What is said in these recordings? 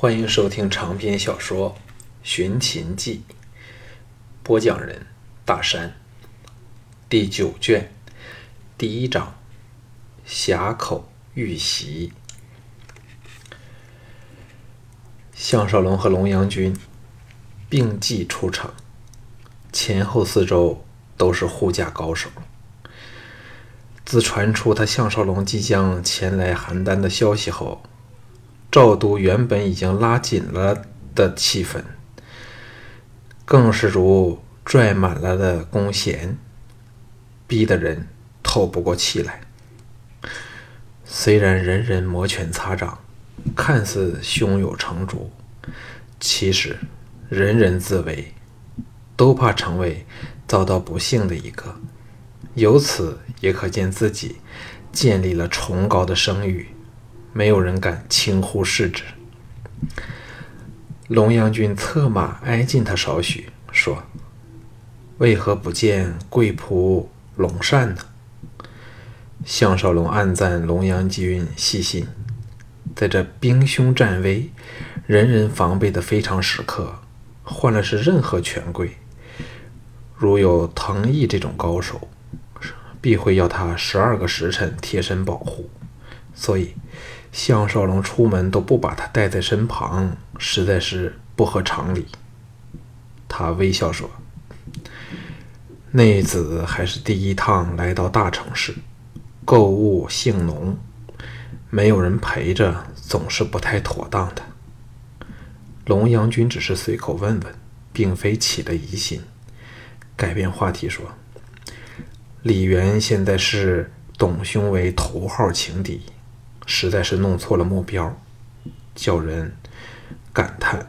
欢迎收听长篇小说《寻秦记》，播讲人：大山。第九卷第一章：峡口遇袭。项少龙和龙阳君并继出城，前后四周都是护驾高手。自传出他项少龙即将前来邯郸的消息后，赵都原本已经拉紧了的气氛，更是如拽满了的弓弦，逼得人透不过气来。虽然人人摩拳擦掌，看似胸有成竹，其实人人自危，都怕成为遭到不幸的一个。由此也可见自己建立了崇高的声誉。没有人敢轻忽视之。龙阳君策马挨近他少许，说：“为何不见贵仆龙善呢？”项少龙暗赞龙阳君细心，在这兵凶战危、人人防备的非常时刻，换了是任何权贵，如有藤毅这种高手，必会要他十二个时辰贴身保护，所以。项少龙出门都不把他带在身旁，实在是不合常理。他微笑说：“内子还是第一趟来到大城市，购物性浓，没有人陪着，总是不太妥当的。”龙阳君只是随口问问，并非起了疑心，改变话题说：“李元现在是董兄为头号情敌。”实在是弄错了目标，叫人感叹。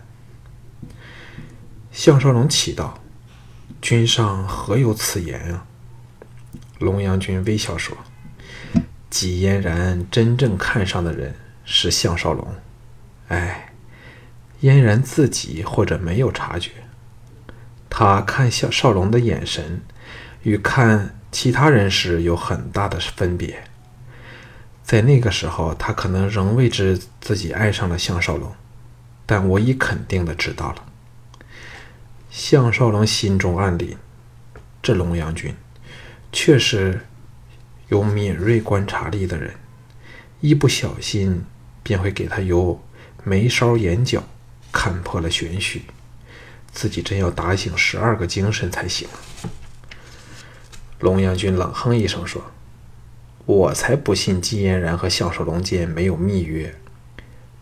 项少龙启道：“君上何有此言啊？”龙阳君微笑说：“纪嫣然真正看上的人是项少龙。哎，嫣然自己或者没有察觉，他看向少龙的眼神，与看其他人时有很大的分别。”在那个时候，他可能仍未知自己爱上了项少龙，但我已肯定的知道了。项少龙心中暗凛：这龙阳君确实有敏锐观察力的人，一不小心便会给他由眉梢眼角看破了玄虚，自己真要打醒十二个精神才行。龙阳君冷哼一声说。我才不信季嫣然和项少龙间没有密约。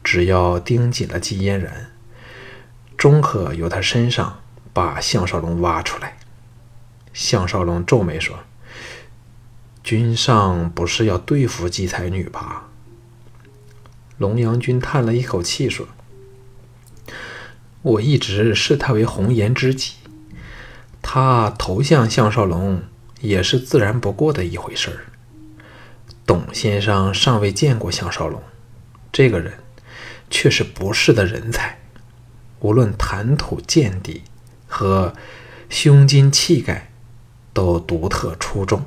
只要盯紧了季嫣然，终可由他身上把项少龙挖出来。项少龙皱眉说：“君上不是要对付季才女吧？”龙阳君叹了一口气说：“我一直视她为红颜知己，她投向项少龙也是自然不过的一回事儿。”董先生尚未见过项少龙，这个人却是不世的人才，无论谈吐见地和胸襟气概，都独特出众。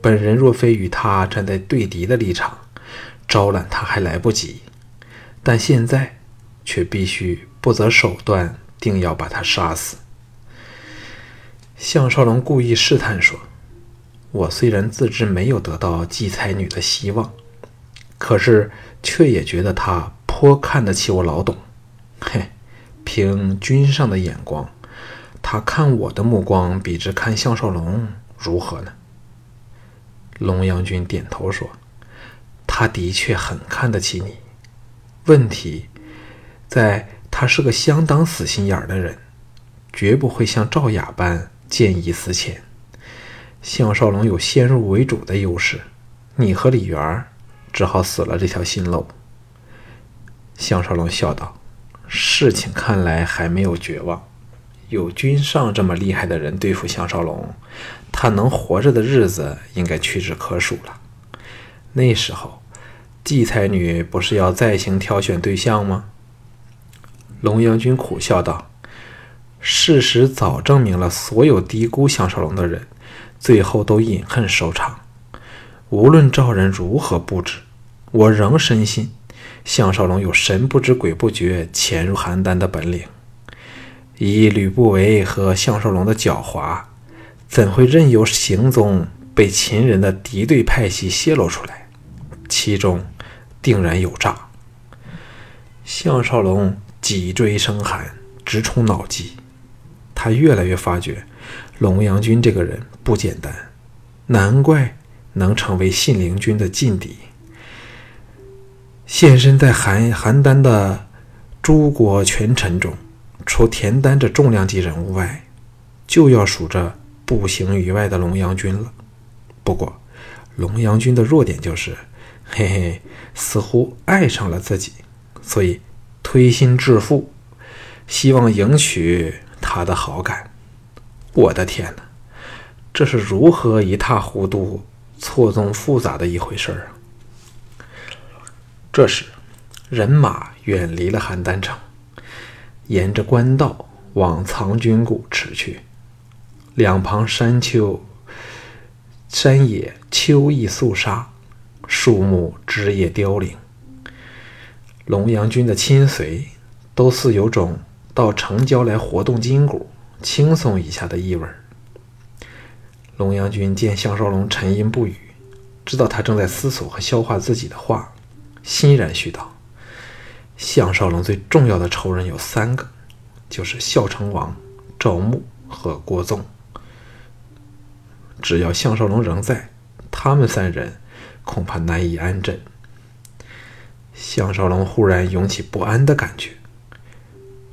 本人若非与他站在对敌的立场，招揽他还来不及，但现在却必须不择手段，定要把他杀死。项少龙故意试探说。我虽然自知没有得到季才女的希望，可是却也觉得她颇看得起我老董。嘿，凭君上的眼光，他看我的目光比之看项少龙如何呢？龙阳君点头说：“他的确很看得起你。问题在，他是个相当死心眼儿的人，绝不会像赵雅般见异思迁。”项少龙有先入为主的优势，你和李元只好死了这条心喽。项少龙笑道：“事情看来还没有绝望，有君上这么厉害的人对付项少龙，他能活着的日子应该屈指可数了。那时候，季才女不是要再行挑选对象吗？”龙阳君苦笑道：“事实早证明了，所有低估项少龙的人。”最后都饮恨收场。无论赵人如何布置，我仍深信项少龙有神不知鬼不觉潜入邯郸的本领。以吕不韦和项少龙的狡猾，怎会任由行踪被秦人的敌对派系泄露出来？其中定然有诈。项少龙脊椎生寒，直冲脑际。他越来越发觉，龙阳君这个人不简单，难怪能成为信陵君的劲敌。现身在邯邯郸的诸国权臣中。除田丹这重量级人物外，就要数着步行于外的龙阳君了。不过，龙阳君的弱点就是，嘿嘿，似乎爱上了自己，所以推心置腹，希望赢取他的好感。我的天哪，这是如何一塌糊涂、错综复杂的一回事儿啊！这时，人马远离了邯郸城。沿着官道往藏军谷驰去，两旁山丘、山野秋意肃杀，树木枝叶凋零。龙阳君的亲随都似有种到城郊来活动筋骨、轻松一下的意味。龙阳君见项少龙沉吟不语，知道他正在思索和消化自己的话，欣然续道。项少龙最重要的仇人有三个，就是孝成王、赵牧和郭纵。只要项少龙仍在，他们三人恐怕难以安枕。项少龙忽然涌起不安的感觉。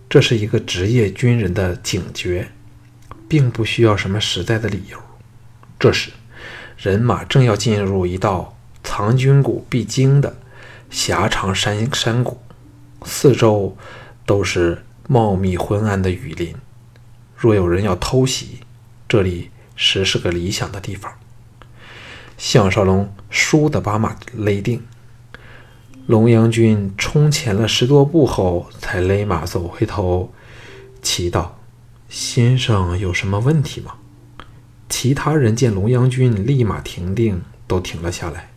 这是一个职业军人的警觉，并不需要什么实在的理由。这时，人马正要进入一道藏军谷必经的狭长山山谷。四周都是茂密昏暗的雨林，若有人要偷袭，这里实是个理想的地方。项少龙倏地把马勒定，龙阳君冲前了十多步后，才勒马走回头，祈道：“先生有什么问题吗？”其他人见龙阳君立马停定，都停了下来。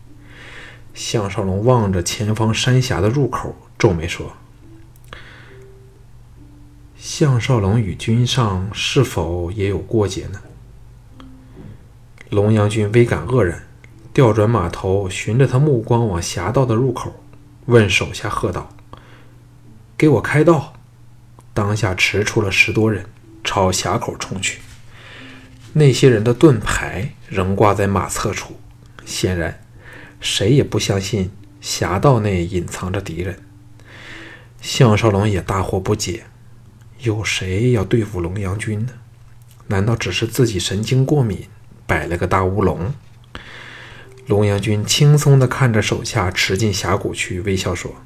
项少龙望着前方山峡的入口。皱眉说：“项少龙与君上是否也有过节呢？”龙阳君微感愕然，调转马头，循着他目光往峡道的入口，问手下喝道：“给我开道！”当下驰出了十多人，朝峡口冲去。那些人的盾牌仍挂在马侧处，显然谁也不相信峡道内隐藏着敌人。项少龙也大惑不解，有谁要对付龙阳君呢？难道只是自己神经过敏，摆了个大乌龙？龙阳君轻松地看着手下驰进峡谷去，微笑说：“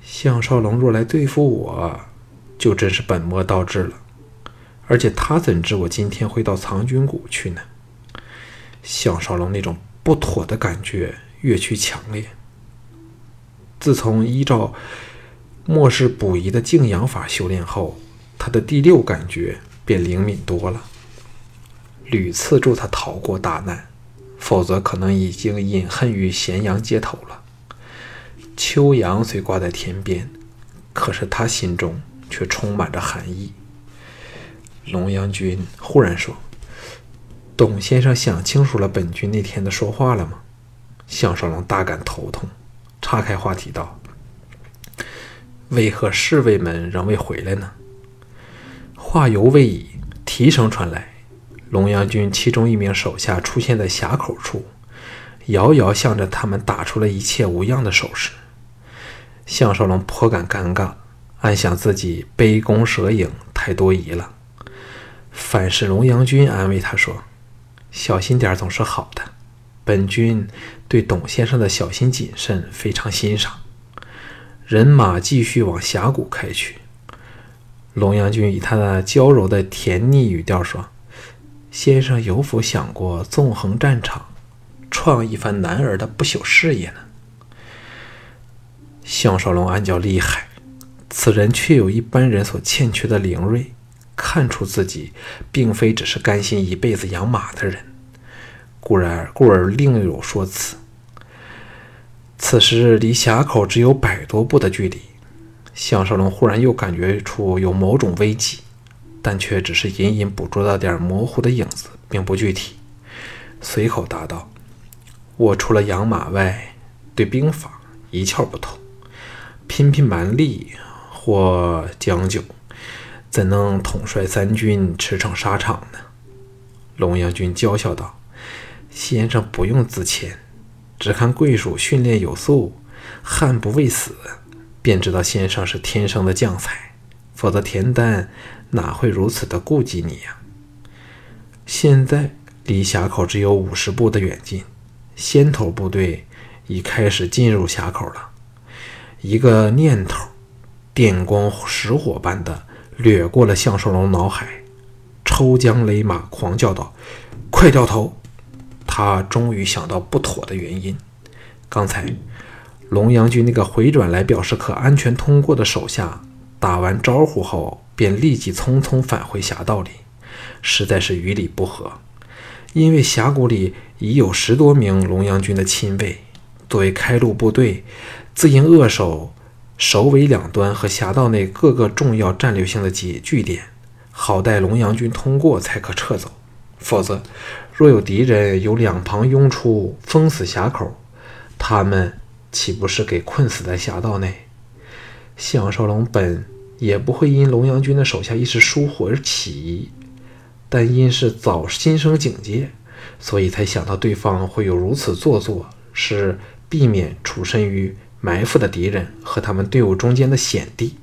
项少龙若来对付我，就真是本末倒置了。而且他怎知我今天会到藏军谷去呢？”项少龙那种不妥的感觉越趋强烈。自从依照。末世补遗的静养法修炼后，他的第六感觉便灵敏多了，屡次助他逃过大难，否则可能已经隐恨于咸阳街头了。秋阳虽挂在天边，可是他心中却充满着寒意。龙阳君忽然说：“董先生想清楚了本君那天的说话了吗？”项少龙大感头痛，岔开话题道。为何侍卫们仍未回来呢？话犹未已，蹄声传来，龙阳军其中一名手下出现在峡口处，遥遥向着他们打出了一切无恙的手势。项少龙颇感尴尬，暗想自己杯弓蛇影太多疑了。反是龙阳君安慰他说：“小心点总是好的，本君对董先生的小心谨慎非常欣赏。”人马继续往峡谷开去。龙阳君以他那娇柔的甜腻语调说：“先生有否想过纵横战场，创一番男儿的不朽事业呢？”项少龙暗叫厉害，此人却有一般人所欠缺的灵锐，看出自己并非只是甘心一辈子养马的人，故而故而另有说辞。此时离峡口只有百多步的距离，项少龙忽然又感觉出有某种危机，但却只是隐隐捕捉到点模糊的影子，并不具体。随口答道：“我除了养马外，对兵法一窍不通，拼拼蛮力或将就，怎能统帅三军，驰骋沙场呢？”龙阳君娇笑道：“先生不用自谦，只看贵属训练有素，悍不畏死，便知道先生是天生的将才。否则田丹哪会如此的顾及你呀？现在离峡口只有五十步的远近，先头部队已开始进入峡口了。一个念头，电光石火般的掠过了项少龙脑海。”抽缰勒马，狂叫道：“快掉头！”他终于想到不妥的原因。刚才龙阳军那个回转来表示可安全通过的手下打完招呼后，便立即匆匆返回峡道里，实在是于理不合。因为峡谷里已有十多名龙阳军的亲卫，作为开路部队，自应扼守首尾两端和峡道内各个重要战略性的几据点。好待龙阳军通过才可撤走，否则，若有敌人由两旁拥出，封死峡口，他们岂不是给困死在峡道内？项少龙本也不会因龙阳军的手下一时疏忽而起疑，但因是早心生警戒，所以才想到对方会有如此做作，是避免处身于埋伏的敌人和他们队伍中间的险地，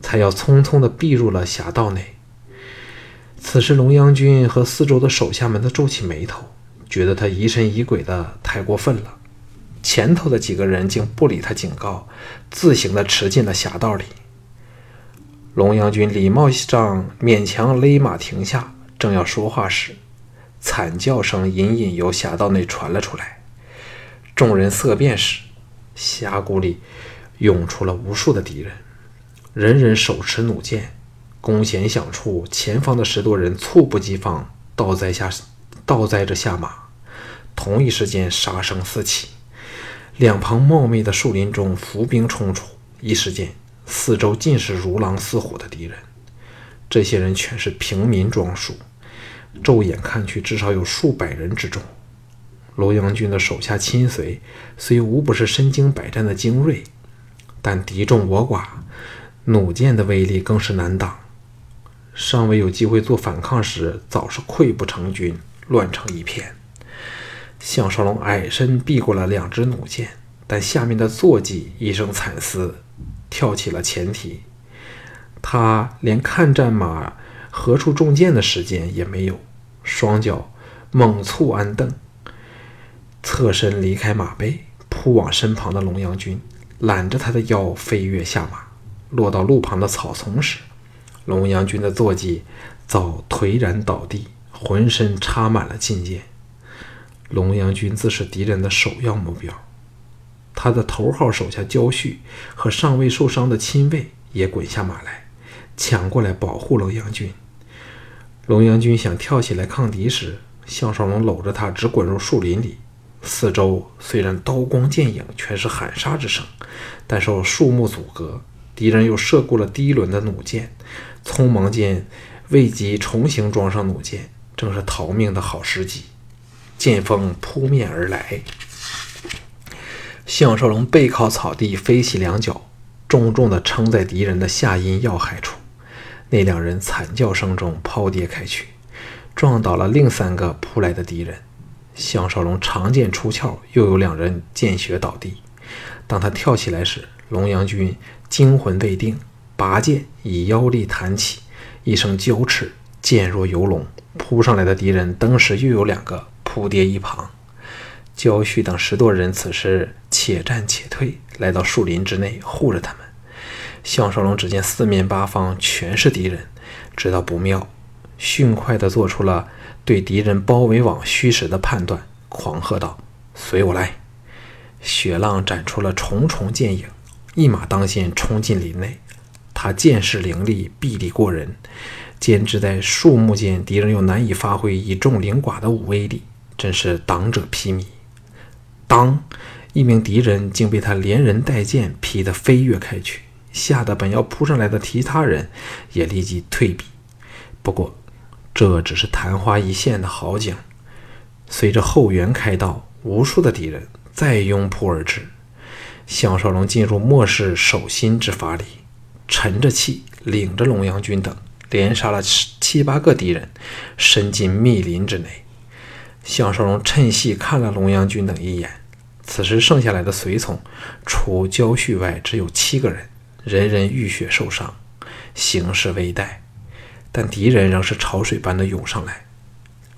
才要匆匆地避入了峡道内。此时，龙阳君和四周的手下们都皱起眉头，觉得他疑神疑鬼的太过分了。前头的几个人竟不理他警告，自行的驰进了峡道里。龙阳君礼貌上勉强勒马停下，正要说话时，惨叫声隐隐由峡道内传了出来。众人色变时，峡谷里涌出了无数的敌人，人人手持弩箭。弓弦响处，前方的十多人猝不及防，倒栽下，倒栽着下马。同一时间，杀声四起，两旁茂密的树林中伏兵冲出，一时间，四周尽是如狼似虎的敌人。这些人全是平民装束，骤眼看去，至少有数百人之众。罗阳军的手下亲随虽无不是身经百战的精锐，但敌众我寡，弩箭的威力更是难挡。尚未有机会做反抗时，早是溃不成军，乱成一片。项少龙矮身避过了两支弩箭，但下面的坐骑一声惨嘶，跳起了前蹄。他连看战马何处中箭的时间也没有，双脚猛促鞍蹬，侧身离开马背，扑往身旁的龙阳君，揽着他的腰飞跃下马，落到路旁的草丛时。龙阳军的坐骑早颓然倒地，浑身插满了劲箭。龙阳军自是敌人的首要目标，他的头号手下焦旭和尚未受伤的亲卫也滚下马来，抢过来保护龙阳军。龙阳军想跳起来抗敌时，项少龙搂着他直滚入树林里。四周虽然刀光剑影，全是喊杀之声，但受树木阻隔，敌人又射过了第一轮的弩箭。匆忙间，未及重新装上弩箭，正是逃命的好时机。剑锋扑面而来，项少龙背靠草地，飞起两脚，重重地撑在敌人的下阴要害处。那两人惨叫声中抛跌开去，撞倒了另三个扑来的敌人。项少龙长剑出鞘，又有两人见血倒地。当他跳起来时，龙阳君惊魂未定。拔剑以腰力弹起，一声交翅，剑若游龙，扑上来的敌人登时又有两个扑跌一旁。焦旭等十多人此时且战且退，来到树林之内护着他们。项少龙只见四面八方全是敌人，知道不妙，迅快地做出了对敌人包围网虚实的判断，狂喝道：“随我来！”雪浪展出了重重剑影，一马当先冲进林内。他剑势凌厉，臂力过人，兼之在树木间，敌人又难以发挥以众凌寡的武威力，真是挡者披靡。当一名敌人竟被他连人带剑劈得飞跃开去，吓得本要扑上来的其他人也立即退避。不过，这只是昙花一现的好景。随着后援开道，无数的敌人再拥扑而至。项少龙进入末世守心之法里，沉着气，领着龙阳军等连杀了七八个敌人，伸进密林之内。项少龙趁隙看了龙阳军等一眼，此时剩下来的随从，除焦旭外，只有七个人，人人浴血受伤，形势危殆。但敌人仍是潮水般的涌上来。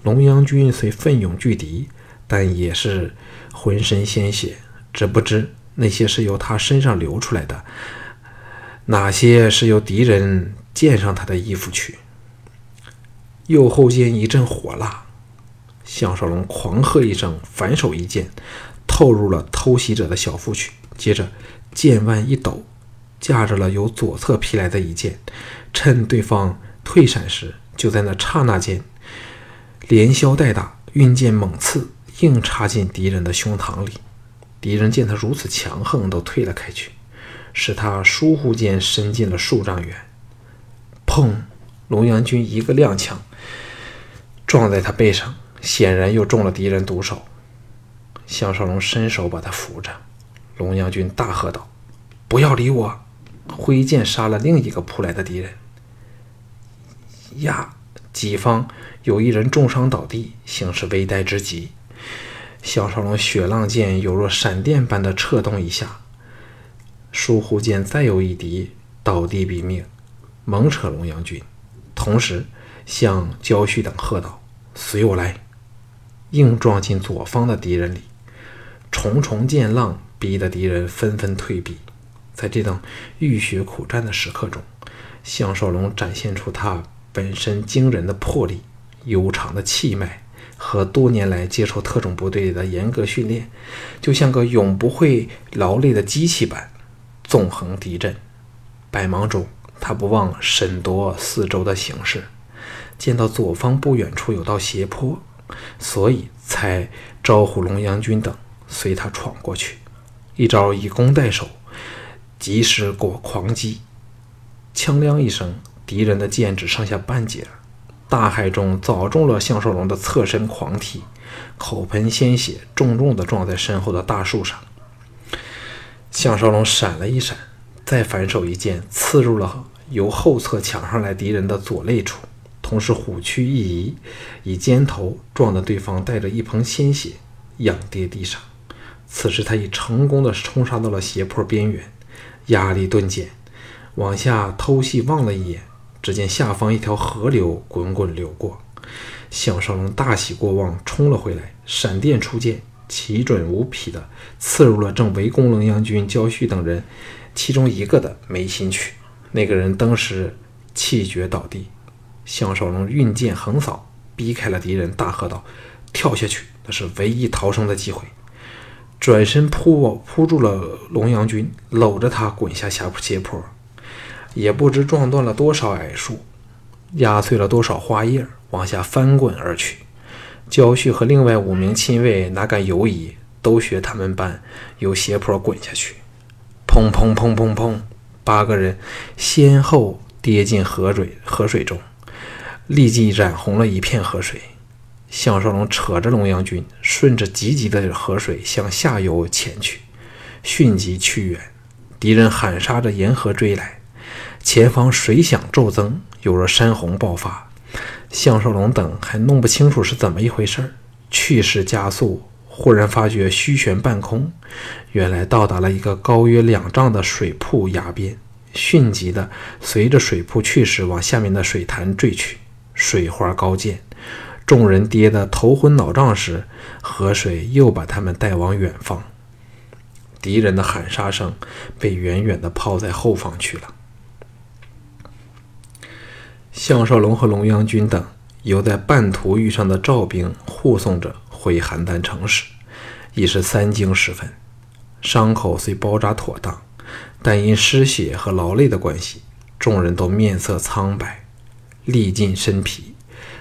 龙阳军虽奋勇拒敌，但也是浑身鲜血，只不知。那些是由他身上流出来的，哪些是由敌人溅上他的衣服去？右后肩一阵火辣，项少龙狂喝一声，反手一剑透入了偷袭者的小腹去。接着剑腕一抖，架着了由左侧劈来的一剑，趁对方退闪时，就在那刹那间连削带打，运剑猛刺，硬插进敌人的胸膛里。敌人见他如此强横，都退了开去，使他疏忽间伸进了数丈远。砰！龙阳君一个踉跄，撞在他背上，显然又中了敌人毒手。项少龙伸手把他扶着。龙阳君大喝道：“不要理我！”挥剑杀了另一个扑来的敌人。呀！己方有一人重伤倒地，形势危殆之极。项少龙血浪剑犹若闪电般的掣动一下，疏忽间再有一敌倒地毙命，猛扯龙阳军，同时向焦旭等喝道：“随我来！”硬撞进左方的敌人里，重重剑浪逼得敌人纷纷退避。在这等浴血苦战的时刻中，项少龙展现出他本身惊人的魄力、悠长的气脉。和多年来接受特种部队的严格训练，就像个永不会劳累的机器般，纵横敌阵。百忙中，他不忘审夺四周的形势，见到左方不远处有道斜坡，所以才招呼龙阳军等随他闯过去。一招以攻代守，及时过狂击，枪亮一声，敌人的剑只剩下半截。大海中早中了项少龙的侧身狂踢，口喷鲜血，重重地撞在身后的大树上。项少龙闪了一闪，再反手一剑刺入了由后侧抢上来敌人的左肋处，同时虎躯一移，以肩头撞得对方带着一盆鲜血仰跌地上。此时他已成功地冲杀到了斜坡边缘，压力顿减，往下偷细望了一眼。只见下方一条河流滚滚流过，项少龙大喜过望，冲了回来，闪电出剑，奇准无匹的刺入了正围攻龙阳军焦旭等人其中一个的眉心去。那个人当时气绝倒地。项少龙运剑横扫，逼开了敌人，大喝道：“跳下去，那是唯一逃生的机会！”转身扑扑住了龙阳君，搂着他滚下下斜坡。也不知撞断了多少矮树，压碎了多少花叶，往下翻滚而去。焦旭和另外五名亲卫哪敢犹疑，都学他们般由斜坡滚下去。砰砰砰砰砰，八个人先后跌进河水河水中，立即染红了一片河水。项少龙扯着龙阳军，顺着急急的河水向下游前去，迅疾去远。敌人喊杀着沿河追来。前方水响骤增，有若山洪爆发。项少龙等还弄不清楚是怎么一回事儿，去势加速，忽然发觉虚悬半空，原来到达了一个高约两丈的水瀑崖边，迅疾的随着水瀑去势往下面的水潭坠去，水花高溅，众人跌得头昏脑胀时，河水又把他们带往远方。敌人的喊杀声被远远地抛在后方去了。项少龙和龙阳军等由在半途遇上的赵兵护送着回邯郸城时，已是三更时分。伤口虽包扎妥当，但因失血和劳累的关系，众人都面色苍白，力尽身疲。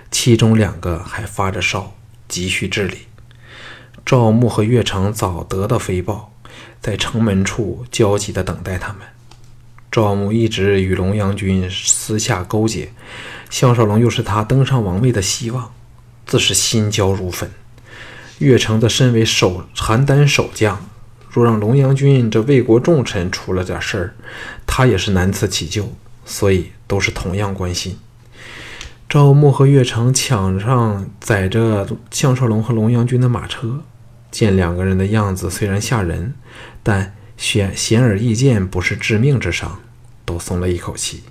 其中两个还发着烧，急需治理。赵牧和岳成早得到飞报，在城门处焦急地等待他们。赵牧一直与龙阳君私下勾结，项少龙又是他登上王位的希望，自是心焦如焚。岳成的身为守邯郸守将，若让龙阳君这魏国重臣出了点事儿，他也是难辞其咎，所以都是同样关心。赵牧和岳成抢上载着项少龙和龙阳君的马车，见两个人的样子虽然吓人，但显显而易见不是致命之伤，都松了一口气。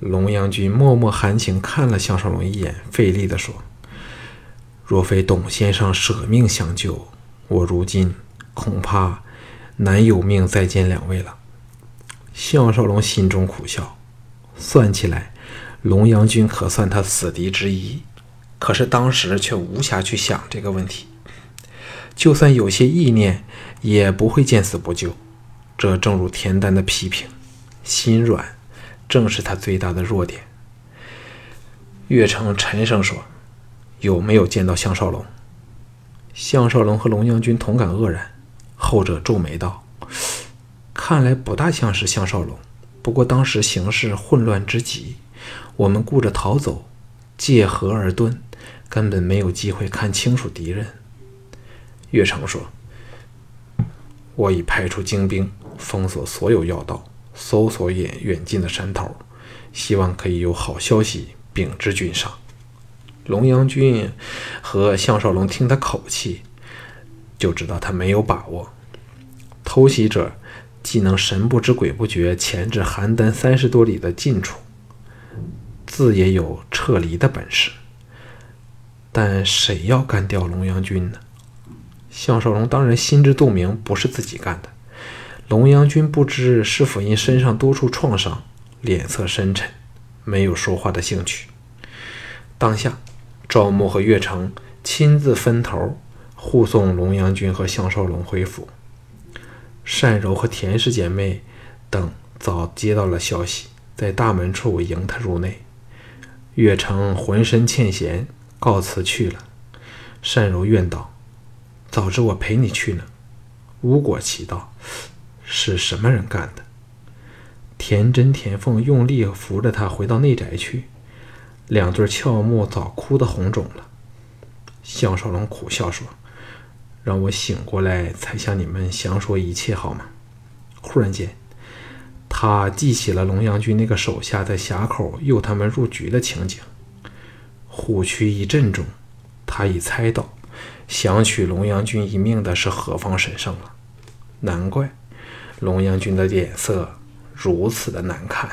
龙阳君默默含情看了项少龙一眼，费力地说。若非董先生舍命相救，我如今恐怕难有命再见两位了。项少龙心中苦笑，算起来，龙阳君可算他死敌之一，可是当时却无暇去想这个问题。就算有些意念，也不会见死不救。这正如田丹的批评，心软正是他最大的弱点。岳成沉声说。有没有见到项少龙？项少龙和龙阳君同感愕然，后者皱眉道：“看来不大像是项少龙。不过当时形势混乱之极，我们顾着逃走，借河而遁，根本没有机会看清楚敌人。”岳成说：“我已派出精兵封锁所有要道，搜索远远近的山头，希望可以有好消息禀知君上。”龙阳君和项少龙听他口气，就知道他没有把握。偷袭者既能神不知鬼不觉潜至邯郸三十多里的近处，自也有撤离的本事。但谁要干掉龙阳君呢？项少龙当然心知肚明，不是自己干的。龙阳君不知是否因身上多处创伤，脸色深沉，没有说话的兴趣。当下。赵牧和岳成亲自分头护送龙阳君和项少龙回府。单柔和田氏姐妹等早接到了消息，在大门处迎他入内。岳成浑身欠嫌，告辞去了。单柔怨道：“早知我陪你去呢。”吴果奇道：“是什么人干的？”田真、田凤用力扶着他回到内宅去。两对俏目早哭得红肿了。项少龙苦笑说：“让我醒过来才向你们详说一切，好吗？”忽然间，他记起了龙阳君那个手下在峡口诱他们入局的情景。虎躯一震中，他已猜到想取龙阳君一命的是何方神圣了。难怪龙阳君的脸色如此的难看。